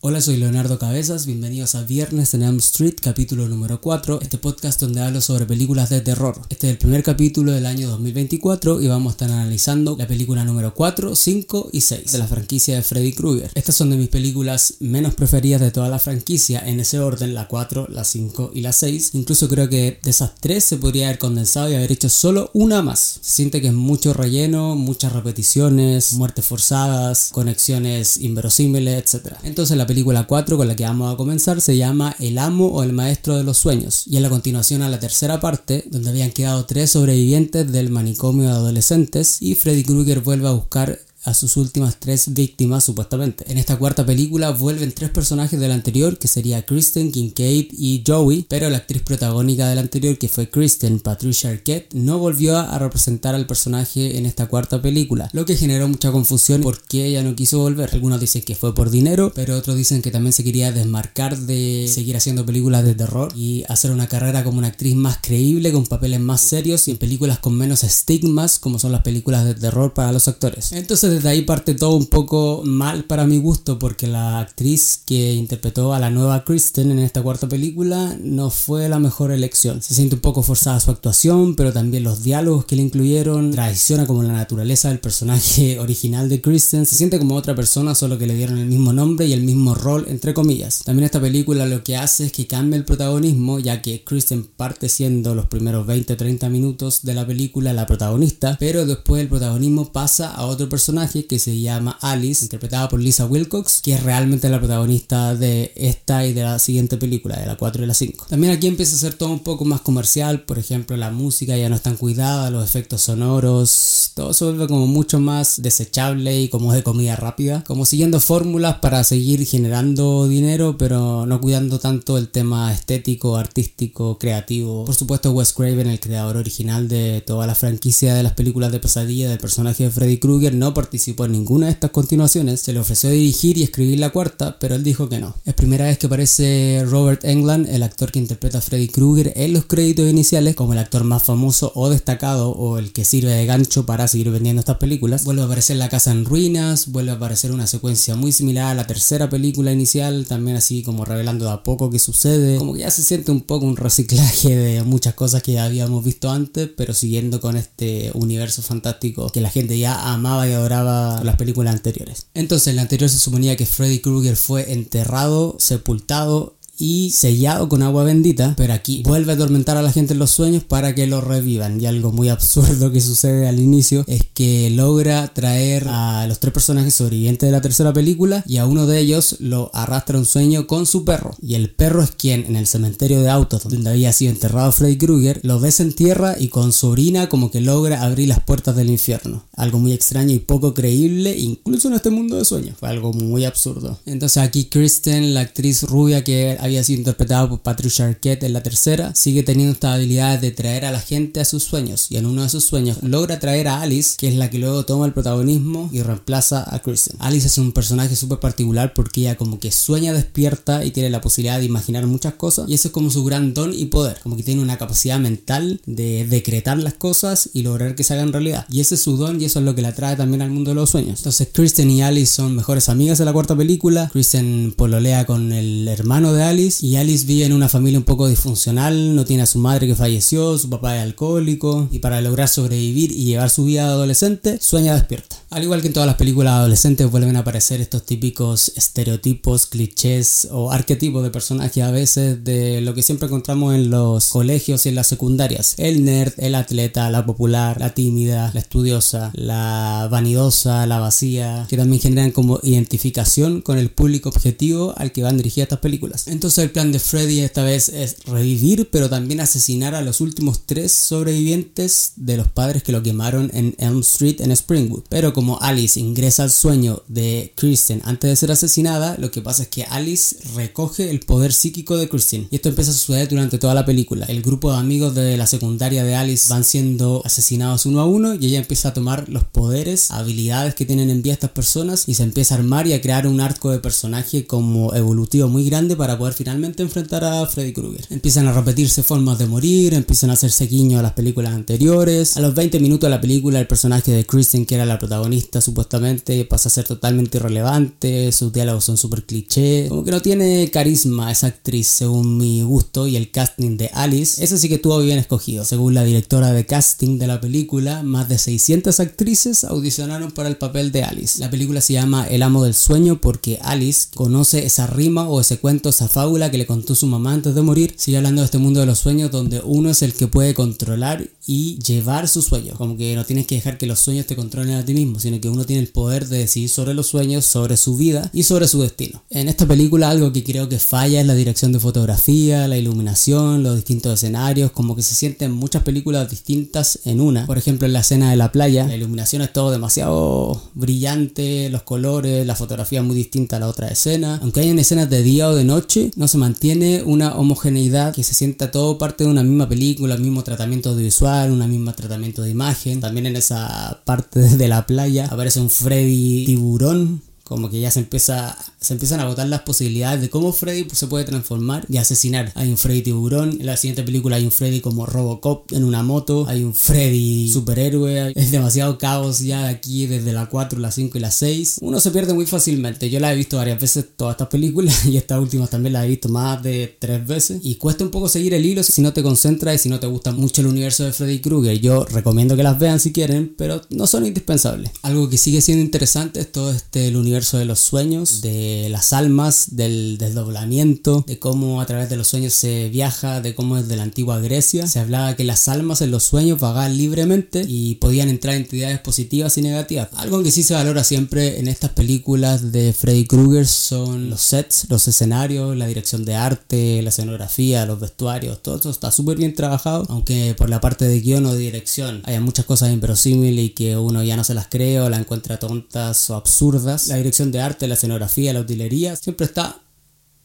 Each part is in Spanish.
Hola, soy Leonardo Cabezas, bienvenidos a Viernes en Elm Street, capítulo número 4, este podcast donde hablo sobre películas de terror. Este es el primer capítulo del año 2024 y vamos a estar analizando la película número 4, 5 y 6 de la franquicia de Freddy Krueger. Estas son de mis películas menos preferidas de toda la franquicia, en ese orden, la 4, la 5 y la 6. Incluso creo que de esas tres se podría haber condensado y haber hecho solo una más. Siente que es mucho relleno, muchas repeticiones, muertes forzadas, conexiones inverosímiles, etc. Entonces la película 4 con la que vamos a comenzar se llama El amo o el maestro de los sueños. Y es la continuación a la tercera parte donde habían quedado tres sobrevivientes del manicomio de adolescentes y Freddy Krueger vuelve a buscar a sus últimas tres víctimas supuestamente. En esta cuarta película vuelven tres personajes del anterior que sería Kristen, Kincaid y Joey, pero la actriz protagónica del anterior que fue Kristen, Patricia Arquette, no volvió a representar al personaje en esta cuarta película, lo que generó mucha confusión porque ella no quiso volver. Algunos dicen que fue por dinero, pero otros dicen que también se quería desmarcar de seguir haciendo películas de terror y hacer una carrera como una actriz más creíble, con papeles más serios y en películas con menos estigmas como son las películas de terror para los actores. Entonces desde ahí parte todo un poco mal para mi gusto porque la actriz que interpretó a la nueva Kristen en esta cuarta película no fue la mejor elección. Se siente un poco forzada su actuación, pero también los diálogos que le incluyeron traiciona como la naturaleza del personaje original de Kristen. Se siente como otra persona, solo que le dieron el mismo nombre y el mismo rol, entre comillas. También esta película lo que hace es que cambia el protagonismo, ya que Kristen parte siendo los primeros 20-30 minutos de la película la protagonista, pero después el protagonismo pasa a otro personaje que se llama Alice, interpretada por Lisa Wilcox, que es realmente la protagonista de esta y de la siguiente película, de la 4 y la 5. También aquí empieza a ser todo un poco más comercial, por ejemplo, la música ya no es tan cuidada, los efectos sonoros, todo se vuelve como mucho más desechable y como de comida rápida, como siguiendo fórmulas para seguir generando dinero, pero no cuidando tanto el tema estético, artístico, creativo. Por supuesto, Wes Craven, el creador original de toda la franquicia de las películas de pesadilla del personaje de Freddy Krueger, no participó participó en ninguna de estas continuaciones, se le ofreció dirigir y escribir la cuarta, pero él dijo que no. Es primera vez que aparece Robert Englund, el actor que interpreta a Freddy Krueger, en los créditos iniciales como el actor más famoso o destacado o el que sirve de gancho para seguir vendiendo estas películas. Vuelve a aparecer La Casa en Ruinas, vuelve a aparecer una secuencia muy similar a la tercera película inicial, también así como revelando de a poco qué sucede, como que ya se siente un poco un reciclaje de muchas cosas que ya habíamos visto antes, pero siguiendo con este universo fantástico que la gente ya amaba y adoraba las películas anteriores. Entonces, en la anterior se suponía que Freddy Krueger fue enterrado, sepultado y sellado con agua bendita, pero aquí vuelve a atormentar a la gente en los sueños para que lo revivan. Y algo muy absurdo que sucede al inicio es que logra traer a los tres personajes sobrevivientes de la tercera película y a uno de ellos lo arrastra un sueño con su perro. Y el perro es quien en el cementerio de autos donde había sido enterrado Freddy Krueger lo desentierra y con su orina como que logra abrir las puertas del infierno. Algo muy extraño y poco creíble incluso en este mundo de sueños. Algo muy absurdo. Entonces aquí Kristen, la actriz rubia que había sido interpretado por Patricia Arquette en la tercera, sigue teniendo esta habilidad de traer a la gente a sus sueños y en uno de sus sueños logra traer a Alice, que es la que luego toma el protagonismo y reemplaza a Kristen. Alice es un personaje súper particular porque ella como que sueña despierta y tiene la posibilidad de imaginar muchas cosas y eso es como su gran don y poder, como que tiene una capacidad mental de decretar las cosas y lograr que se hagan realidad. Y ese es su don y eso es lo que la trae también al mundo de los sueños. Entonces Kristen y Alice son mejores amigas de la cuarta película. Kristen pololea con el hermano de Alice y Alice vive en una familia un poco disfuncional, no tiene a su madre que falleció, su papá es alcohólico y para lograr sobrevivir y llevar su vida de adolescente sueña despierta. Al igual que en todas las películas adolescentes vuelven a aparecer estos típicos estereotipos, clichés o arquetipos de personajes a veces de lo que siempre encontramos en los colegios y en las secundarias. El nerd, el atleta, la popular, la tímida, la estudiosa, la vanidosa, la vacía, que también generan como identificación con el público objetivo al que van dirigidas estas películas. Entonces el plan de Freddy esta vez es revivir pero también asesinar a los últimos tres sobrevivientes de los padres que lo quemaron en Elm Street en Springwood. Pero como Alice ingresa al sueño de Kristen antes de ser asesinada, lo que pasa es que Alice recoge el poder psíquico de Kristen. Y esto empieza a suceder durante toda la película. El grupo de amigos de la secundaria de Alice van siendo asesinados uno a uno y ella empieza a tomar los poderes, habilidades que tienen en vía estas personas y se empieza a armar y a crear un arco de personaje como evolutivo muy grande para poder finalmente enfrentar a Freddy Krueger. Empiezan a repetirse formas de morir, empiezan a hacerse guiño a las películas anteriores. A los 20 minutos de la película el personaje de Kristen que era la protagonista supuestamente pasa a ser totalmente irrelevante, sus diálogos son súper cliché, como que no tiene carisma esa actriz según mi gusto y el casting de Alice, ese sí que estuvo bien escogido. Según la directora de casting de la película, más de 600 actrices audicionaron para el papel de Alice. La película se llama El amo del sueño porque Alice conoce esa rima o ese cuento, esa fábula que le contó su mamá antes de morir. Sigue hablando de este mundo de los sueños donde uno es el que puede controlar y llevar sus sueños. Como que no tienes que dejar que los sueños te controlen a ti mismo, sino que uno tiene el poder de decidir sobre los sueños, sobre su vida y sobre su destino. En esta película algo que creo que falla es la dirección de fotografía, la iluminación, los distintos escenarios, como que se sienten muchas películas distintas en una. Por ejemplo, en la escena de la playa, la iluminación es todo demasiado brillante, los colores, la fotografía es muy distinta a la otra escena. Aunque hayan escenas de día o de noche, no se mantiene una homogeneidad que se sienta todo parte de una misma película, el mismo tratamiento audiovisual, un mismo tratamiento de imagen. También en esa parte de la playa aparece un Freddy tiburón como que ya se empieza se empiezan a agotar las posibilidades de cómo Freddy se puede transformar y asesinar. Hay un Freddy tiburón, en la siguiente película hay un Freddy como Robocop en una moto, hay un Freddy superhéroe, es demasiado caos ya aquí desde la 4, la 5 y la 6. Uno se pierde muy fácilmente, yo la he visto varias veces todas estas películas y estas últimas también las he visto más de tres veces y cuesta un poco seguir el hilo si no te concentras y si no te gusta mucho el universo de Freddy Krueger. Yo recomiendo que las vean si quieren, pero no son indispensables. Algo que sigue siendo interesante es todo este el universo de los sueños, de las almas, del desdoblamiento, de cómo a través de los sueños se viaja, de cómo es de la antigua Grecia. Se hablaba que las almas en los sueños vagaban libremente y podían entrar entidades positivas y negativas. Algo que sí se valora siempre en estas películas de Freddy Krueger son los sets, los escenarios, la dirección de arte, la escenografía, los vestuarios, todo eso está súper bien trabajado, aunque por la parte de guion o de dirección haya muchas cosas inverosímiles y que uno ya no se las cree o la encuentra tontas o absurdas. La dirección de arte, la escenografía, la utilería, siempre está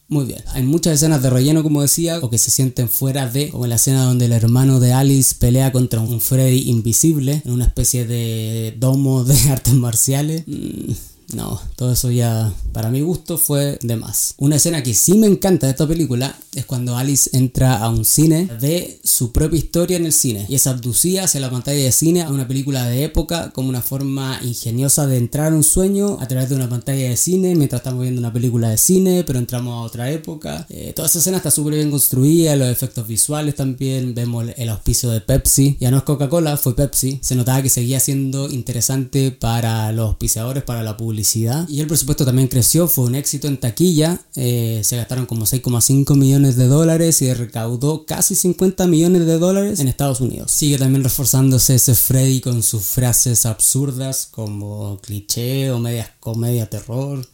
muy bien. Hay muchas escenas de relleno, como decía, o que se sienten fuera de, como la escena donde el hermano de Alice pelea contra un Freddy invisible en una especie de domo de artes marciales. Mm, no, todo eso ya para mi gusto fue de más. Una escena que sí me encanta de esta película es cuando Alice entra a un cine, ve su propia historia en el cine y es abducida hacia la pantalla de cine a una película de época como una forma ingeniosa de entrar a un sueño a través de una pantalla de cine mientras estamos viendo una película de cine pero entramos a otra época. Eh, toda esa escena está súper bien construida, los efectos visuales también, vemos el auspicio de Pepsi, ya no es Coca-Cola, fue Pepsi, se notaba que seguía siendo interesante para los auspiciadores, para la publicidad y el presupuesto también creció, fue un éxito en taquilla, eh, se gastaron como 6,5 millones de dólares y recaudó casi 50 millones de dólares en Estados Unidos. Sigue también reforzándose ese Freddy con sus frases absurdas como cliché o media comedia terror.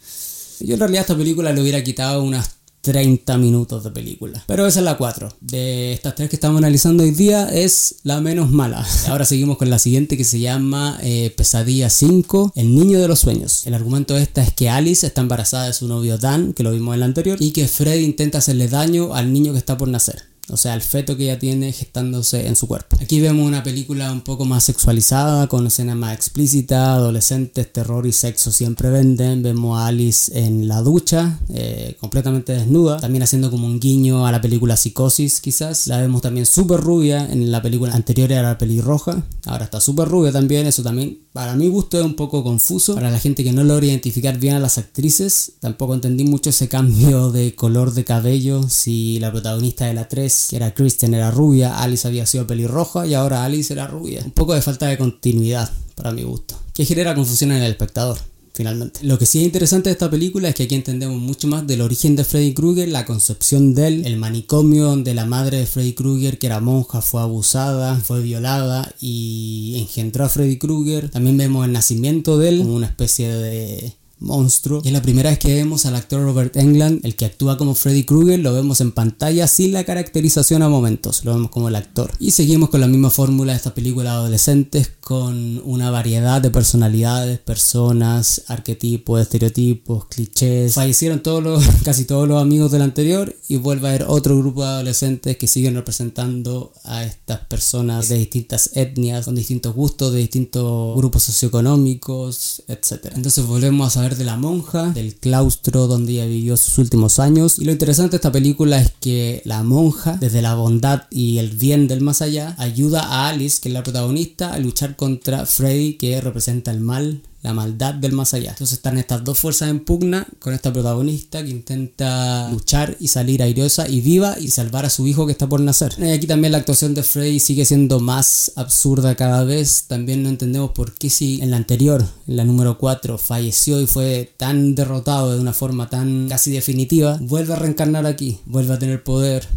Yo en realidad a esta película le hubiera quitado unas 30 minutos de película. Pero esa es la 4. De estas tres que estamos analizando hoy día es la menos mala. Ahora seguimos con la siguiente que se llama eh, Pesadilla 5, El niño de los sueños. El argumento de esta es que Alice está embarazada de su novio Dan, que lo vimos en la anterior, y que Freddy intenta hacerle daño al niño que está por nacer o sea, el feto que ella tiene gestándose en su cuerpo. Aquí vemos una película un poco más sexualizada, con escenas más explícitas, adolescentes, terror y sexo siempre venden. Vemos a Alice en la ducha, eh, completamente desnuda, también haciendo como un guiño a la película Psicosis, quizás. La vemos también súper rubia, en la película anterior era pelirroja, ahora está súper rubia también, eso también para mi gusto es un poco confuso. Para la gente que no logra identificar bien a las actrices, tampoco entendí mucho ese cambio de color de cabello, si la protagonista de la 3 que era Kristen, era rubia, Alice había sido pelirroja y ahora Alice era rubia. Un poco de falta de continuidad, para mi gusto, que genera confusión en el espectador. Finalmente. Lo que sí es interesante de esta película es que aquí entendemos mucho más del origen de Freddy Krueger, la concepción de él, el manicomio donde la madre de Freddy Krueger, que era monja, fue abusada, fue violada y engendró a Freddy Krueger. También vemos el nacimiento de él como una especie de monstruo. Y es la primera vez que vemos al actor Robert Englund, el que actúa como Freddy Krueger, lo vemos en pantalla sin la caracterización a momentos, lo vemos como el actor. Y seguimos con la misma fórmula de esta película adolescentes, con una variedad de personalidades, personas, arquetipos, estereotipos, clichés. Fallecieron todos los, casi todos los amigos del anterior y vuelve a haber otro grupo de adolescentes que siguen representando a estas personas de distintas etnias, con distintos gustos, de distintos grupos socioeconómicos, etc. Entonces volvemos a saber de la monja, del claustro donde ella vivió sus últimos años. Y lo interesante de esta película es que la monja, desde la bondad y el bien del más allá, ayuda a Alice, que es la protagonista, a luchar contra Freddy, que representa el mal la maldad del más allá. Entonces están estas dos fuerzas en pugna con esta protagonista que intenta luchar y salir airosa y viva y salvar a su hijo que está por nacer. Y aquí también la actuación de Freddy sigue siendo más absurda cada vez. También no entendemos por qué si en la anterior, en la número 4, falleció y fue tan derrotado de una forma tan casi definitiva, vuelve a reencarnar aquí, vuelve a tener poder.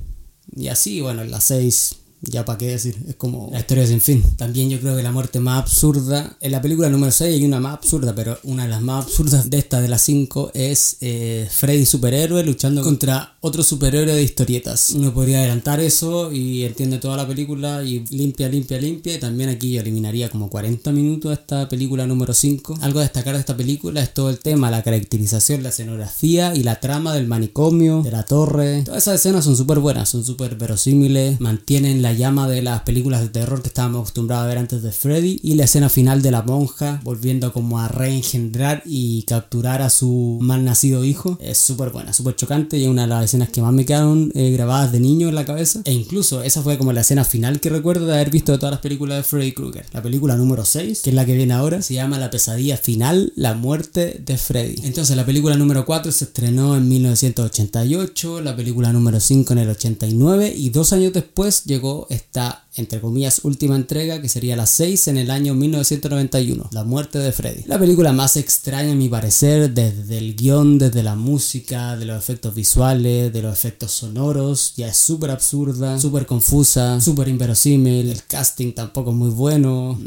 Y así, bueno, en la 6 ya para qué decir, es como la historia sin fin. También yo creo que la muerte más absurda, en la película número 6 hay una más absurda, pero una de las más absurdas de esta, de las 5, es eh, Freddy superhéroe luchando contra otro superhéroe de historietas. Uno podría adelantar eso y entiende toda la película y limpia, limpia, limpia. Y también aquí yo eliminaría como 40 minutos esta película número 5. Algo a destacar de esta película es todo el tema, la caracterización, la escenografía y la trama del manicomio, de la torre. Todas esas escenas son súper buenas, son súper verosímiles, mantienen la llama de las películas de terror que estábamos acostumbrados a ver antes de Freddy y la escena final de la monja volviendo como a reengendrar y capturar a su mal nacido hijo es súper buena, súper chocante y es una de las escenas que más me quedaron eh, grabadas de niño en la cabeza e incluso esa fue como la escena final que recuerdo de haber visto de todas las películas de Freddy Krueger. La película número 6, que es la que viene ahora, se llama La pesadilla final, la muerte de Freddy. Entonces la película número 4 se estrenó en 1988, la película número 5 en el 89 y dos años después llegó esta, entre comillas, última entrega, que sería la 6 en el año 1991, La muerte de Freddy. La película más extraña, a mi parecer, desde el guion, desde la música, de los efectos visuales, de los efectos sonoros, ya es súper absurda, súper confusa, súper inverosímil, el casting tampoco es muy bueno.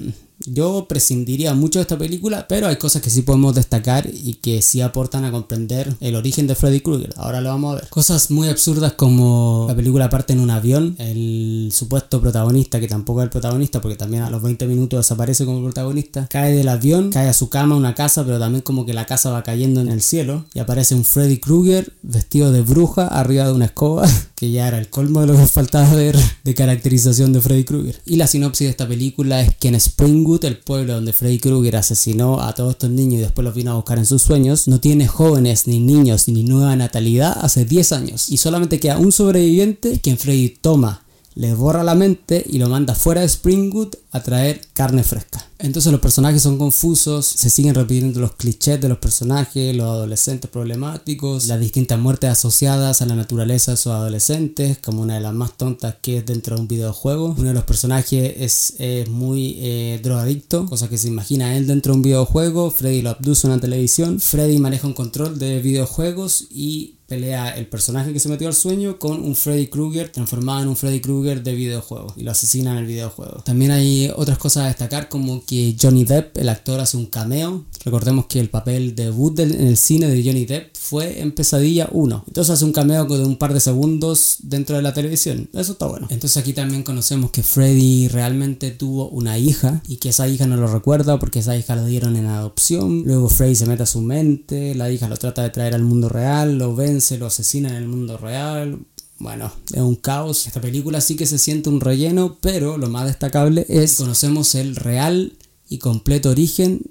Yo prescindiría mucho de esta película, pero hay cosas que sí podemos destacar y que sí aportan a comprender el origen de Freddy Krueger. Ahora lo vamos a ver. Cosas muy absurdas como la película parte en un avión, el supuesto protagonista, que tampoco es el protagonista porque también a los 20 minutos desaparece como protagonista, cae del avión, cae a su cama, una casa, pero también como que la casa va cayendo en el cielo y aparece un Freddy Krueger vestido de bruja arriba de una escoba, que ya era el colmo de lo que faltaba ver de caracterización de Freddy Krueger. Y la sinopsis de esta película es que en Spring el pueblo donde Freddy Krueger asesinó a todos estos niños y después los vino a buscar en sus sueños, no tiene jóvenes, ni niños, ni nueva natalidad hace 10 años. Y solamente queda un sobreviviente quien Freddy toma le borra la mente y lo manda fuera de Springwood a traer carne fresca. Entonces los personajes son confusos, se siguen repitiendo los clichés de los personajes, los adolescentes problemáticos, las distintas muertes asociadas a la naturaleza de esos adolescentes, como una de las más tontas que es dentro de un videojuego. Uno de los personajes es, muy eh, drogadicto, cosa que se imagina él dentro de un videojuego, Freddy lo abduce en una televisión, Freddy maneja un control de videojuegos y pelea el personaje que se metió al sueño con un Freddy Krueger transformado en un Freddy Krueger de videojuego y lo asesina en el videojuego. También hay otras cosas a destacar como que Johnny Depp, el actor, hace un cameo. Recordemos que el papel debut en el cine de Johnny Depp fue en Pesadilla 1. Entonces hace un cameo de un par de segundos dentro de la televisión. Eso está bueno. Entonces aquí también conocemos que Freddy realmente tuvo una hija y que esa hija no lo recuerda porque esa hija lo dieron en adopción. Luego Freddy se mete a su mente, la hija lo trata de traer al mundo real, lo ven se lo asesina en el mundo real. Bueno, es un caos. Esta película sí que se siente un relleno, pero lo más destacable es conocemos el real y completo origen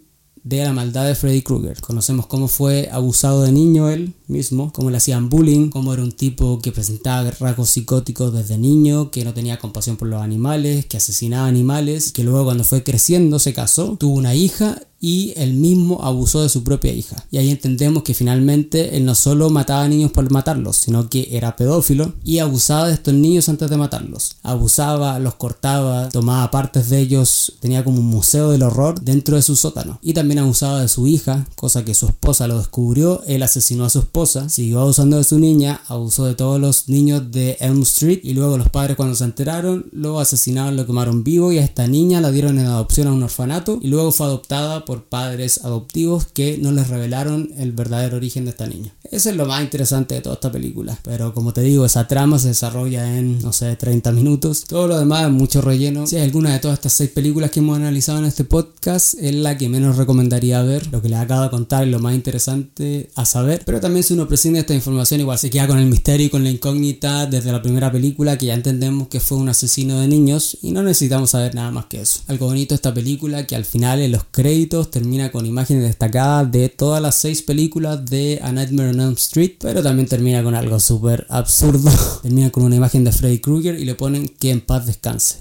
de la maldad de Freddy Krueger. Conocemos cómo fue abusado de niño él mismo, cómo le hacían bullying, cómo era un tipo que presentaba rasgos psicóticos desde niño, que no tenía compasión por los animales, que asesinaba animales, que luego cuando fue creciendo se casó, tuvo una hija y él mismo abusó de su propia hija. Y ahí entendemos que finalmente él no solo mataba a niños por matarlos, sino que era pedófilo y abusaba de estos niños antes de matarlos. Abusaba, los cortaba, tomaba partes de ellos, tenía como un museo del horror dentro de su sótano. Y también abusaba de su hija, cosa que su esposa lo descubrió, él asesinó a su esposa, siguió abusando de su niña, abusó de todos los niños de Elm Street y luego los padres cuando se enteraron lo asesinaron, lo quemaron vivo y a esta niña la dieron en adopción a un orfanato y luego fue adoptada por padres adoptivos que no les revelaron el verdadero origen de esta niña. Eso es lo más interesante de toda esta película. Pero como te digo, esa trama se desarrolla en, no sé, 30 minutos. Todo lo demás es mucho relleno. Si hay alguna de todas estas seis películas que hemos analizado en este podcast, es la que menos recomendaría ver. Lo que les acabo de contar es lo más interesante a saber. Pero también si uno prescinde de esta información, igual se queda con el misterio y con la incógnita desde la primera película, que ya entendemos que fue un asesino de niños y no necesitamos saber nada más que eso. Algo bonito de esta película que al final en los créditos termina con imágenes destacadas de todas las seis películas de A Nightmare Elm Street, pero también termina con algo súper absurdo. termina con una imagen de Freddy Krueger y le ponen que en paz descanse.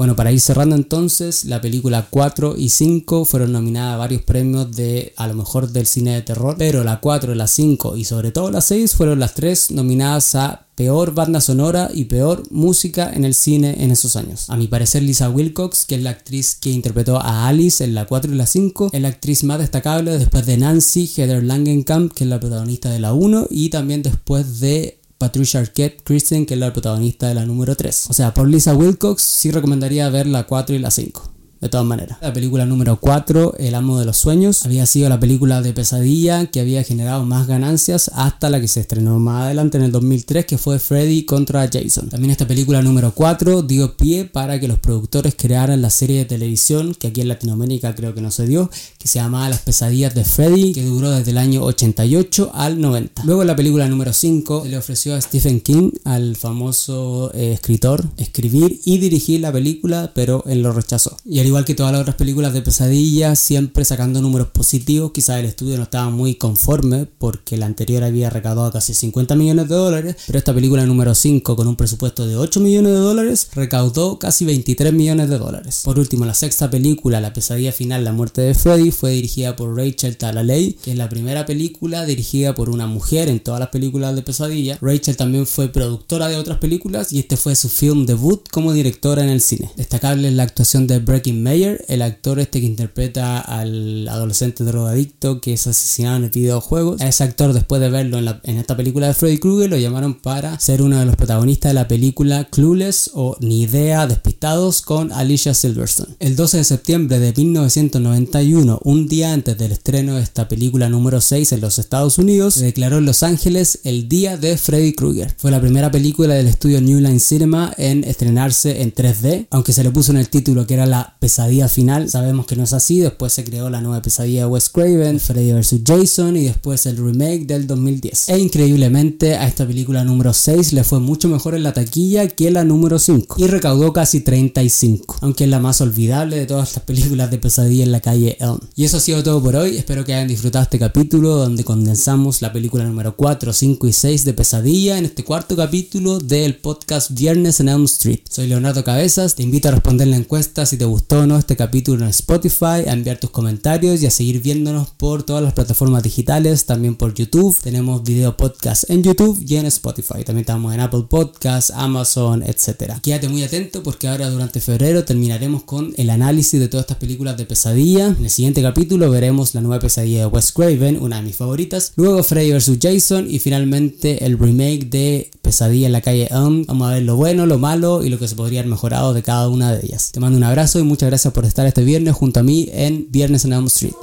Bueno, para ir cerrando entonces, la película 4 y 5 fueron nominadas a varios premios de a lo mejor del cine de terror, pero la 4, la 5 y sobre todo la 6 fueron las tres nominadas a peor banda sonora y peor música en el cine en esos años. A mi parecer Lisa Wilcox, que es la actriz que interpretó a Alice en la 4 y la 5, es la actriz más destacable después de Nancy Heather Langenkamp, que es la protagonista de la 1, y también después de Patricia Arquette Kristen, que es la protagonista de la número 3. O sea, por Lisa Wilcox sí recomendaría ver la 4 y la 5 de todas maneras. La película número 4, El amo de los sueños, había sido la película de pesadilla que había generado más ganancias hasta la que se estrenó más adelante en el 2003, que fue Freddy contra Jason. También esta película número 4 dio pie para que los productores crearan la serie de televisión, que aquí en Latinoamérica creo que no se dio, que se llamaba Las pesadillas de Freddy, que duró desde el año 88 al 90. Luego la película número 5 le ofreció a Stephen King, al famoso eh, escritor, escribir y dirigir la película, pero él lo rechazó. Y igual que todas las otras películas de pesadilla, siempre sacando números positivos. Quizás el estudio no estaba muy conforme porque la anterior había recaudado casi 50 millones de dólares, pero esta película número 5 con un presupuesto de 8 millones de dólares recaudó casi 23 millones de dólares. Por último, la sexta película, La pesadilla final, la muerte de Freddy, fue dirigida por Rachel Talalay, que es la primera película dirigida por una mujer en todas las películas de pesadilla. Rachel también fue productora de otras películas y este fue su film debut como directora en el cine. Destacable es la actuación de Breaking El actor este que interpreta al adolescente drogadicto que es asesinado en el videojuego. A ese actor, después de verlo en, esta película de Freddy Krueger, lo llamaron para ser uno de los protagonistas de la película Clueless o Ni Idea Despistados con Alicia Silverstone. El 12 de septiembre de 1991, un día antes del estreno de esta película número 6 en los Estados Unidos, se declaró en Los Ángeles el Día de Freddy Krueger. Fue la primera película del estudio New Line Cinema en estrenarse en 3D, aunque se le puso en el título que era la pesadilla final. Sabemos que no es así. Después se creó la nueva pesadilla de Wes Craven, Freddy vs. Jason y después el remake del 2010. E increíblemente a esta película número 6 le fue mucho mejor en la taquilla que la número 5 y recaudó casi 35, aunque es la más olvidable de todas estas películas de pesadilla en la calle Elm. Y eso ha sido todo por hoy. Espero que hayan disfrutado este capítulo donde condensamos la película número 4, 5 y 6 de pesadilla en este cuarto capítulo del podcast Viernes en Elm Street. Soy Leonardo Cabezas. Te invito a responder la encuesta si te gustó no este capítulo en Spotify, a enviar tus comentarios y a seguir viéndonos por todas las plataformas digitales, también por YouTube. Tenemos video podcast en YouTube y en Spotify. También estamos en Apple Podcasts, Amazon, etc. Quédate muy atento porque ahora durante febrero terminaremos con el análisis de todas estas películas de pesadilla. En el siguiente capítulo veremos la nueva pesadilla de Wes Craven, una de mis favoritas. Luego Freddy vs. Jason y finalmente el remake de Pesadilla en la calle Elm. Vamos a ver lo bueno, lo malo y lo que se podría haber mejorado de cada una de ellas. Te mando un abrazo y muchas gracias por estar este viernes junto a mí en Viernes en Elm Street.